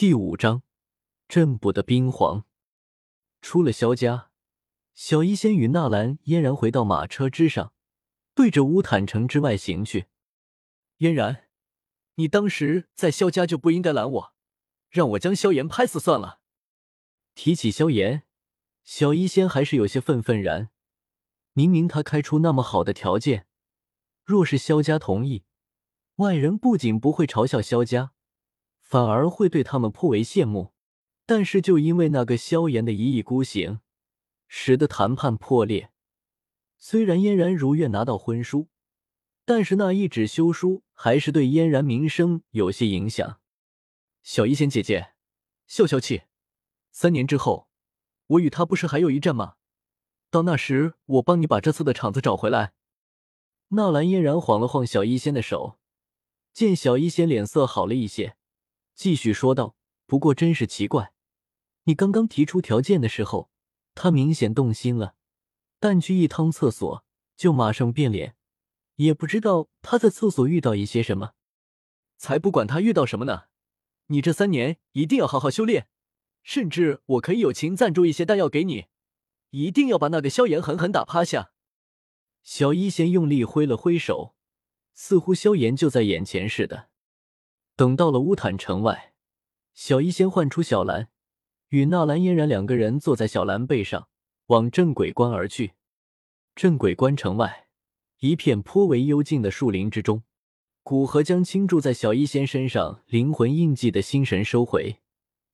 第五章，镇卜的冰皇。出了萧家，小医仙与纳兰嫣然回到马车之上，对着乌坦城之外行去。嫣然，你当时在萧家就不应该拦我，让我将萧炎拍死算了。提起萧炎，小医仙还是有些愤愤然。明明他开出那么好的条件，若是萧家同意，外人不仅不会嘲笑萧家。反而会对他们颇为羡慕，但是就因为那个萧炎的一意孤行，使得谈判破裂。虽然嫣然如愿拿到婚书，但是那一纸休书还是对嫣然名声有些影响。小医仙姐姐，消消气，三年之后，我与他不是还有一战吗？到那时，我帮你把这次的场子找回来。纳兰嫣然晃了晃小医仙的手，见小医仙脸色好了一些。继续说道：“不过真是奇怪，你刚刚提出条件的时候，他明显动心了，但去一趟厕所就马上变脸，也不知道他在厕所遇到一些什么。才不管他遇到什么呢！你这三年一定要好好修炼，甚至我可以友情赞助一些丹药给你，一定要把那个萧炎狠狠打趴下。”小医仙用力挥了挥手，似乎萧炎就在眼前似的。等到了乌坦城外，小医仙唤出小兰，与纳兰嫣然两个人坐在小兰背上，往镇鬼关而去。镇鬼关城外，一片颇为幽静的树林之中，古河将倾注在小医仙身上灵魂印记的心神收回，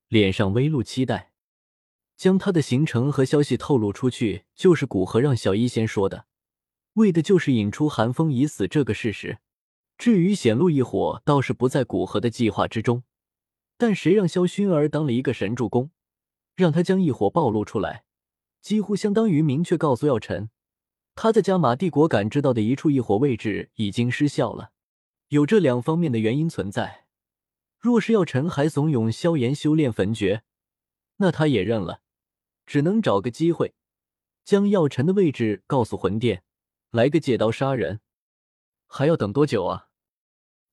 脸上微露期待。将他的行程和消息透露出去，就是古河让小医仙说的，为的就是引出寒风已死这个事实。至于显露异火，倒是不在古河的计划之中。但谁让萧薰儿当了一个神助攻，让他将异火暴露出来，几乎相当于明确告诉药尘，他在加玛帝国感知到的一处异火位置已经失效了。有这两方面的原因存在。若是药尘还怂恿萧炎修炼焚诀，那他也认了，只能找个机会，将药尘的位置告诉魂殿，来个借刀杀人。还要等多久啊？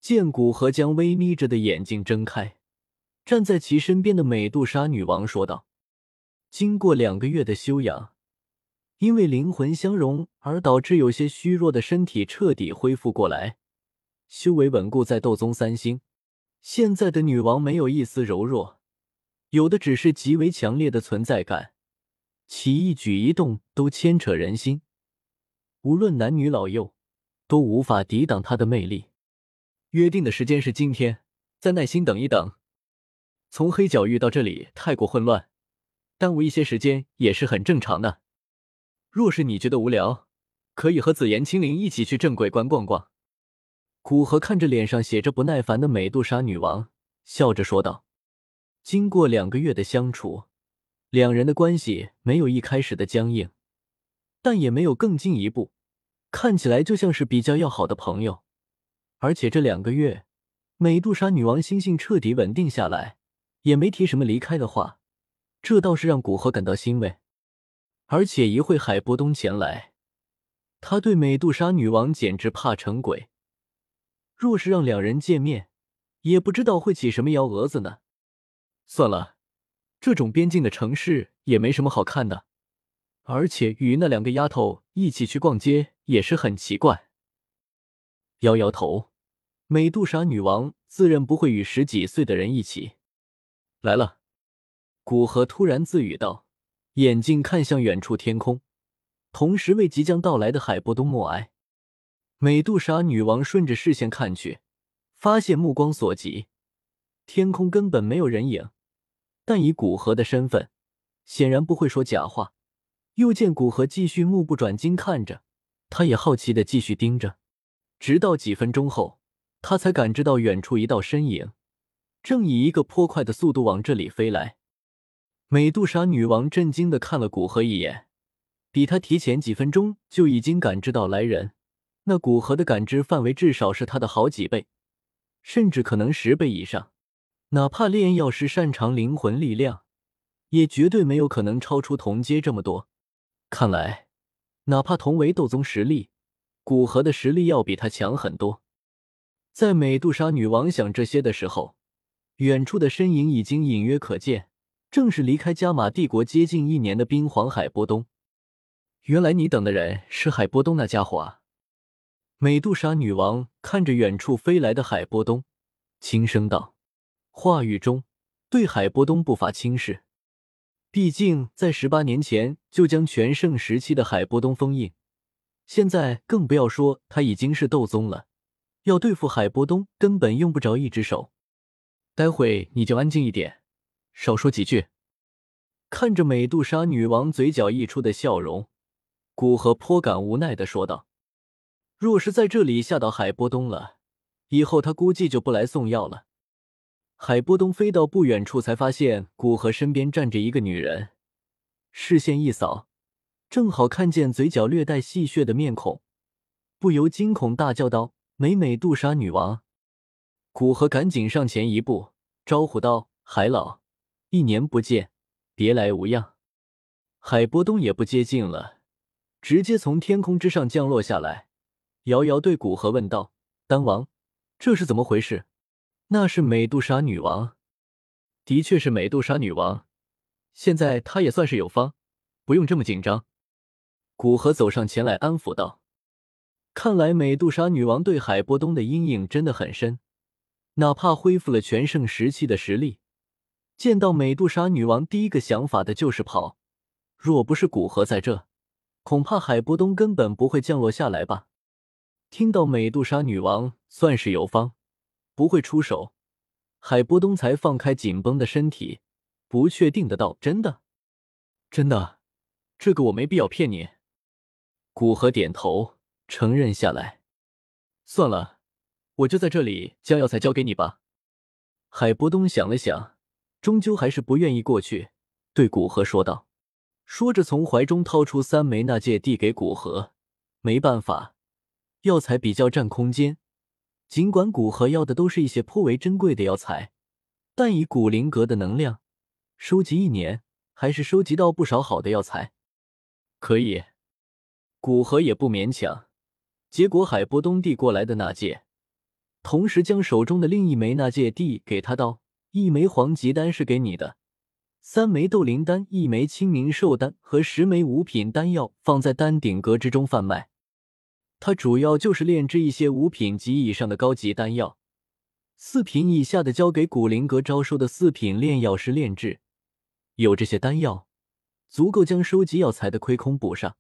见古河将微眯着的眼睛睁开，站在其身边的美杜莎女王说道：“经过两个月的修养，因为灵魂相融而导致有些虚弱的身体彻底恢复过来，修为稳固在斗宗三星。现在的女王没有一丝柔弱，有的只是极为强烈的存在感，其一举一动都牵扯人心，无论男女老幼。”都无法抵挡她的魅力。约定的时间是今天，再耐心等一等。从黑角域到这里太过混乱，耽误一些时间也是很正常的。若是你觉得无聊，可以和紫妍、青灵一起去镇鬼关逛逛。古河看着脸上写着不耐烦的美杜莎女王，笑着说道：“经过两个月的相处，两人的关系没有一开始的僵硬，但也没有更进一步。”看起来就像是比较要好的朋友，而且这两个月，美杜莎女王心性彻底稳定下来，也没提什么离开的话，这倒是让古河感到欣慰。而且一会海波东前来，他对美杜莎女王简直怕成鬼。若是让两人见面，也不知道会起什么幺蛾子呢。算了，这种边境的城市也没什么好看的。而且与那两个丫头一起去逛街也是很奇怪。摇摇头，美杜莎女王自认不会与十几岁的人一起来了。古河突然自语道，眼睛看向远处天空，同时为即将到来的海波东默哀。美杜莎女王顺着视线看去，发现目光所及，天空根本没有人影。但以古河的身份，显然不会说假话。又见古河继续目不转睛看着，他也好奇的继续盯着，直到几分钟后，他才感知到远处一道身影，正以一个颇快的速度往这里飞来。美杜莎女王震惊的看了古河一眼，比他提前几分钟就已经感知到来人，那古河的感知范围至少是他的好几倍，甚至可能十倍以上。哪怕炼药师擅长灵魂力量，也绝对没有可能超出同阶这么多。看来，哪怕同为斗宗实力，古河的实力要比他强很多。在美杜莎女王想这些的时候，远处的身影已经隐约可见，正是离开加玛帝国接近一年的冰皇海波东。原来你等的人是海波东那家伙啊！美杜莎女王看着远处飞来的海波东，轻声道，话语中对海波东不乏轻视。毕竟在十八年前就将全盛时期的海波东封印，现在更不要说他已经是斗宗了，要对付海波东根本用不着一只手。待会你就安静一点，少说几句。看着美杜莎女王嘴角溢出的笑容，古河颇感无奈的说道。若是在这里吓到海波东了，以后他估计就不来送药了。海波东飞到不远处，才发现古河身边站着一个女人，视线一扫，正好看见嘴角略带戏谑的面孔，不由惊恐大叫道：“美美杜莎女王！”古河赶紧上前一步，招呼道：“海老，一年不见，别来无恙。”海波东也不接近了，直接从天空之上降落下来。遥遥对古河问道：“丹王，这是怎么回事？”“那是美杜莎女王，的确是美杜莎女王。现在她也算是有方，不用这么紧张。”古河走上前来安抚道：“看来美杜莎女王对海波东的阴影真的很深，哪怕恢复了全盛时期的实力，见到美杜莎女王第一个想法的就是跑。若不是古河在这，恐怕海波东根本不会降落下来吧。”听到美杜莎女王算是有方，不会出手，海波东才放开紧绷的身体，不确定的道：“真的，真的，这个我没必要骗你。”古河点头承认下来。算了，我就在这里将药材交给你吧。海波东想了想，终究还是不愿意过去，对古河说道。说着，从怀中掏出三枚纳戒，递给古河。没办法。药材比较占空间，尽管古河要的都是一些颇为珍贵的药材，但以古灵阁的能量，收集一年还是收集到不少好的药材。可以，古河也不勉强。结果海波东递过来的那戒，同时将手中的另一枚那戒递给他道：“一枚黄级丹是给你的，三枚斗灵丹、一枚清明寿丹和十枚五品丹药放在丹顶阁之中贩卖。”他主要就是炼制一些五品及以上的高级丹药，四品以下的交给古灵阁招收的四品炼药师炼制。有这些丹药，足够将收集药材的亏空补上。